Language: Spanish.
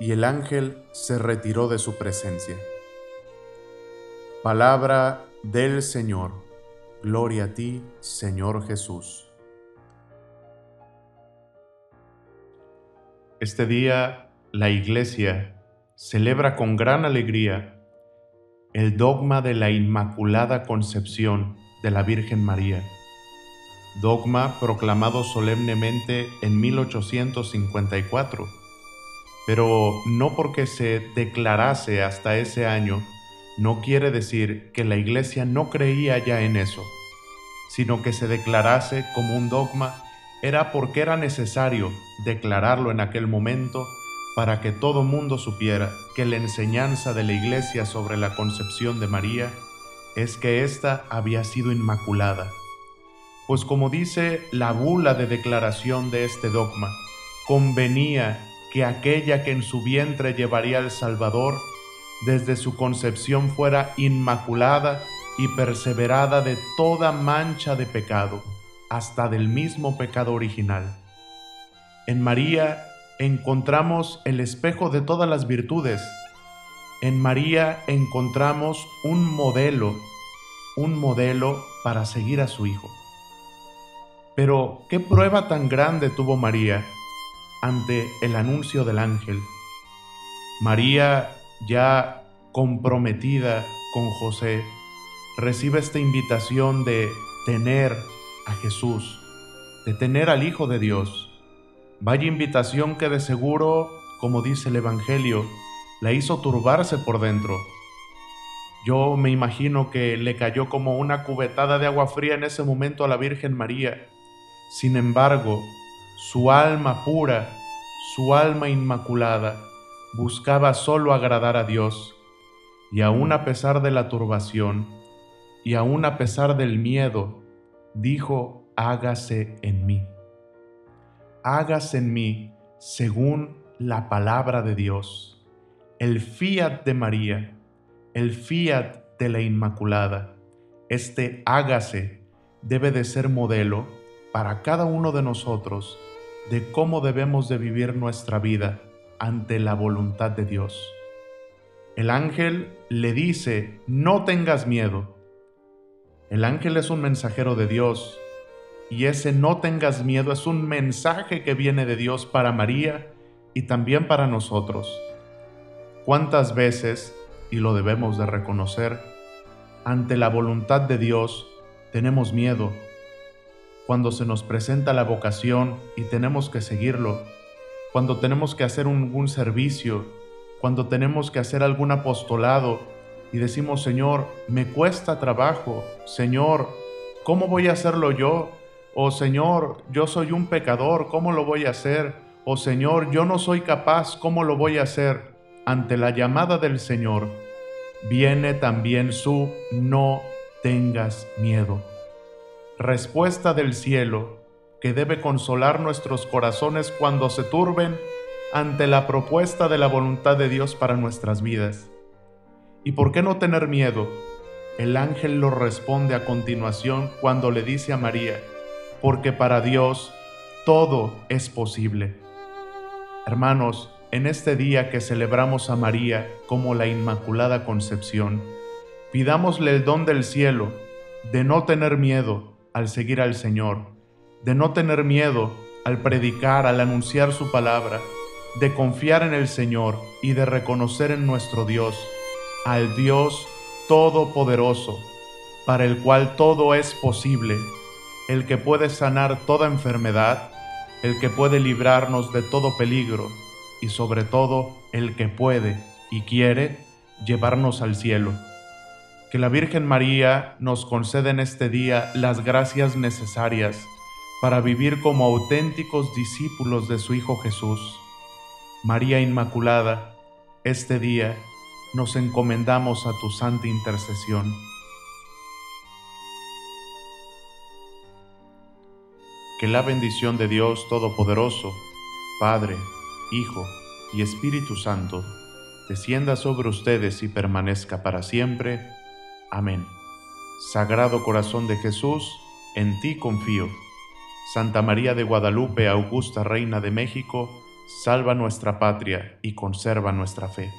y el ángel se retiró de su presencia. Palabra del Señor. Gloria a ti, Señor Jesús. Este día la Iglesia celebra con gran alegría el dogma de la Inmaculada Concepción de la Virgen María, dogma proclamado solemnemente en 1854 pero no porque se declarase hasta ese año, no quiere decir que la iglesia no creía ya en eso, sino que se declarase como un dogma era porque era necesario declararlo en aquel momento para que todo mundo supiera que la enseñanza de la iglesia sobre la concepción de María es que ésta había sido inmaculada. Pues como dice la bula de declaración de este dogma, convenía que aquella que en su vientre llevaría el Salvador, desde su concepción fuera inmaculada y perseverada de toda mancha de pecado, hasta del mismo pecado original. En María encontramos el espejo de todas las virtudes. En María encontramos un modelo, un modelo para seguir a su Hijo. Pero, ¿qué prueba tan grande tuvo María ante el anuncio del ángel. María, ya comprometida con José, recibe esta invitación de tener a Jesús, de tener al Hijo de Dios. Vaya invitación que de seguro, como dice el Evangelio, la hizo turbarse por dentro. Yo me imagino que le cayó como una cubetada de agua fría en ese momento a la Virgen María. Sin embargo, su alma pura, su alma inmaculada, buscaba solo agradar a Dios, y aun a pesar de la turbación, y aun a pesar del miedo, dijo, hágase en mí. Hágase en mí según la palabra de Dios, el fiat de María, el fiat de la Inmaculada. Este hágase debe de ser modelo para cada uno de nosotros de cómo debemos de vivir nuestra vida ante la voluntad de Dios. El ángel le dice, no tengas miedo. El ángel es un mensajero de Dios y ese no tengas miedo es un mensaje que viene de Dios para María y también para nosotros. ¿Cuántas veces, y lo debemos de reconocer, ante la voluntad de Dios tenemos miedo cuando se nos presenta la vocación y tenemos que seguirlo, cuando tenemos que hacer un, servicio, cuando tenemos que hacer algún apostolado y decimos, Señor, me cuesta trabajo, Señor, ¿cómo voy a hacerlo yo? O Señor, yo soy un pecador, ¿cómo lo voy a hacer? O Señor, yo no soy capaz, ¿cómo lo voy a hacer? Ante la llamada del Señor, viene también su no tengas miedo. Respuesta del cielo que debe consolar nuestros corazones cuando se turben ante la propuesta de la voluntad de Dios para nuestras vidas. ¿Y por qué no tener miedo? El ángel lo responde a continuación cuando le dice a María, porque para Dios todo es posible. Hermanos, en este día que celebramos a María como la Inmaculada Concepción, pidámosle el don del cielo de no tener miedo al seguir al Señor, de no tener miedo al predicar, al anunciar su palabra, de confiar en el Señor y de reconocer en nuestro Dios al Dios Todopoderoso, para el cual todo es posible, el que puede sanar toda enfermedad, el que puede librarnos de todo peligro y sobre todo el que puede y quiere llevarnos al cielo. Que la Virgen María nos conceda en este día las gracias necesarias para vivir como auténticos discípulos de su Hijo Jesús. María Inmaculada, este día nos encomendamos a tu santa intercesión. Que la bendición de Dios Todopoderoso, Padre, Hijo y Espíritu Santo, descienda sobre ustedes y permanezca para siempre. Amén. Sagrado Corazón de Jesús, en ti confío. Santa María de Guadalupe, Augusta Reina de México, salva nuestra patria y conserva nuestra fe.